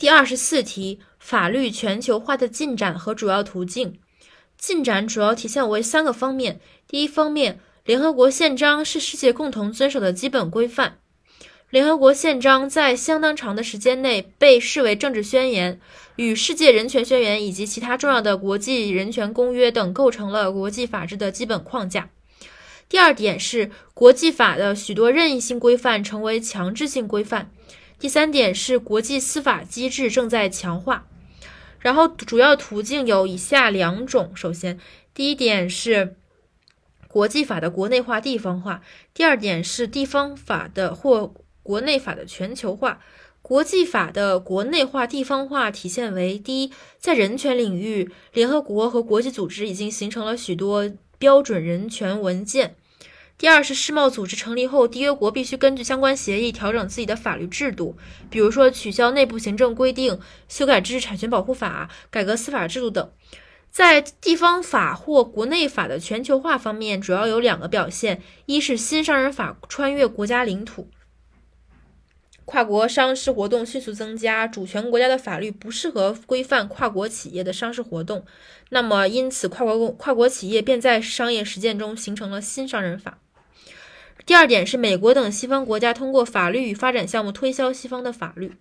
第二十四题，法律全球化的进展和主要途径。进展主要体现为三个方面。第一方面，联合国宪章是世界共同遵守的基本规范。联合国宪章在相当长的时间内被视为政治宣言，与世界人权宣言以及其他重要的国际人权公约等构成了国际法治的基本框架。第二点是，国际法的许多任意性规范成为强制性规范。第三点是，国际司法机制正在强化。然后，主要途径有以下两种：首先，第一点是国际法的国内化、地方化；第二点是地方法的或。国内法的全球化，国际法的国内化、地方化体现为：第一，在人权领域，联合国和国际组织已经形成了许多标准人权文件；第二是世贸组织成立后，缔约国必须根据相关协议调整自己的法律制度，比如说取消内部行政规定、修改知识产权保护法、改革司法制度等。在地方法或国内法的全球化方面，主要有两个表现：一是新商人法穿越国家领土。跨国商事活动迅速增加，主权国家的法律不适合规范跨国企业的商事活动，那么因此跨国公跨国企业便在商业实践中形成了新商人法。第二点是美国等西方国家通过法律与发展项目推销西方的法律。